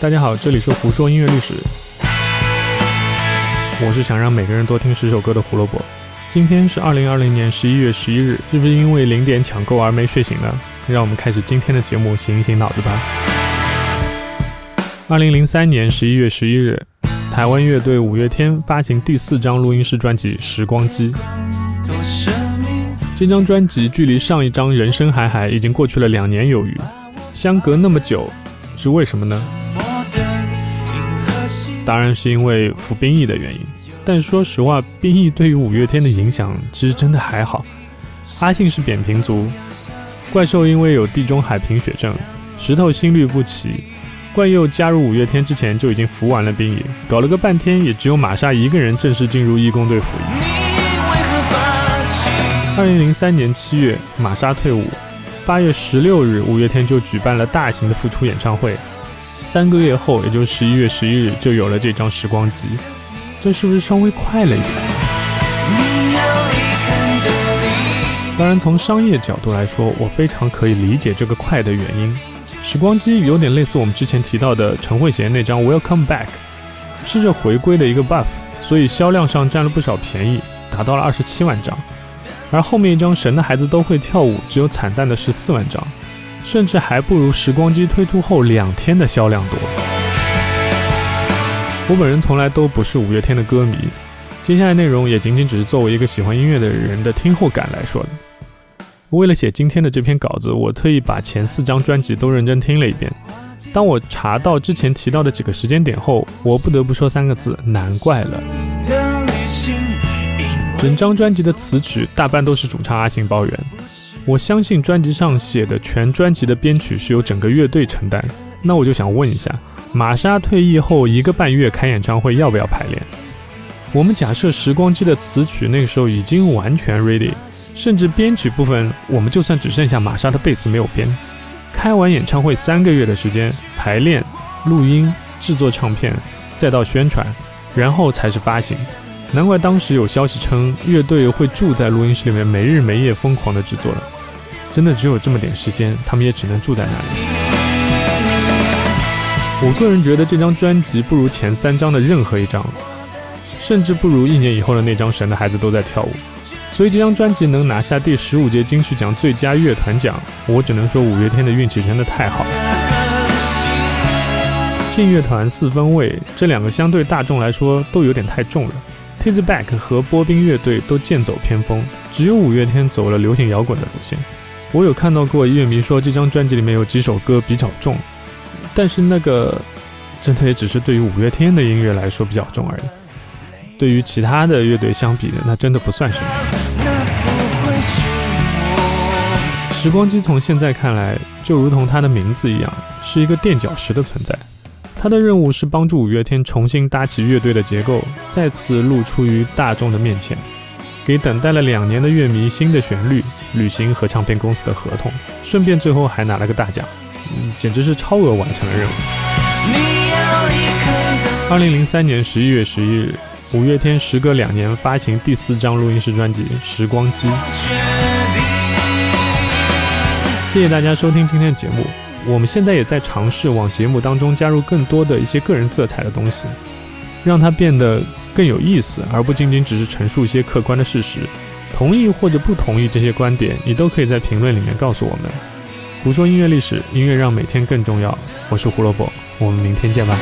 大家好，这里是胡说音乐历史。我是想让每个人多听十首歌的胡萝卜。今天是二零二零年十一月十一日，是不是因为零点抢购而没睡醒呢？让我们开始今天的节目，醒一醒脑子吧。二零零三年十一月十一日，台湾乐队五月天发行第四张录音室专辑《时光机》。这张专辑距离上一张《人生海海》已经过去了两年有余，相隔那么久，是为什么呢？当然是因为服兵役的原因，但说实话，兵役对于五月天的影响其实真的还好。阿信是扁平足，怪兽因为有地中海贫血症，石头心律不齐。冠佑加入五月天之前就已经服完了兵役，搞了个半天，也只有玛莎一个人正式进入义工队服役。二零零三年七月，玛莎退伍，八月十六日，五月天就举办了大型的复出演唱会。三个月后，也就是十一月十一日，就有了这张时光机。这是不是稍微快了一点？当然，从商业角度来说，我非常可以理解这个快的原因。时光机有点类似我们之前提到的陈慧娴那张《Welcome Back》，是这回归的一个 buff，所以销量上占了不少便宜，达到了二十七万张。而后面一张《神的孩子都会跳舞》只有惨淡的十四万张。甚至还不如时光机推出后两天的销量多。我本人从来都不是五月天的歌迷，接下来内容也仅仅只是作为一个喜欢音乐的人的听后感来说的。为了写今天的这篇稿子，我特意把前四张专辑都认真听了一遍。当我查到之前提到的几个时间点后，我不得不说三个字：难怪了。整张专辑的词曲大半都是主唱阿信包圆。我相信专辑上写的全专辑的编曲是由整个乐队承担。那我就想问一下，玛莎退役后一个半月开演唱会要不要排练？我们假设《时光机》的词曲那个时候已经完全 ready，甚至编曲部分我们就算只剩下玛莎的贝斯没有编，开完演唱会三个月的时间排练、录音、制作唱片，再到宣传，然后才是发行。难怪当时有消息称乐队会住在录音室里面，没日没夜疯狂的制作了。真的只有这么点时间，他们也只能住在那里。我个人觉得这张专辑不如前三张的任何一张，甚至不如一年以后的那张《神的孩子都在跳舞》。所以这张专辑能拿下第十五届金曲奖最佳乐团奖，我只能说五月天的运气真的太好了。信乐团四分卫这两个相对大众来说都有点太重了。T i z Back 和波兵乐队都剑走偏锋，只有五月天走了流行摇滚的路线。我有看到过乐迷说这张专辑里面有几首歌比较重，但是那个真的也只是对于五月天的音乐来说比较重而已。对于其他的乐队相比，那真的不算什么。时光机从现在看来，就如同它的名字一样，是一个垫脚石的存在。他的任务是帮助五月天重新搭起乐队的结构，再次露出于大众的面前，给等待了两年的乐迷新的旋律，履行和唱片公司的合同，顺便最后还拿了个大奖，嗯，简直是超额完成了任务。二零零三年十一月十一日，五月天时隔两年发行第四张录音室专辑《时光机》。谢谢大家收听今天的节目。我们现在也在尝试往节目当中加入更多的一些个人色彩的东西，让它变得更有意思，而不仅仅只是陈述一些客观的事实。同意或者不同意这些观点，你都可以在评论里面告诉我们。胡说音乐历史，音乐让每天更重要。我是胡萝卜，我们明天见吧。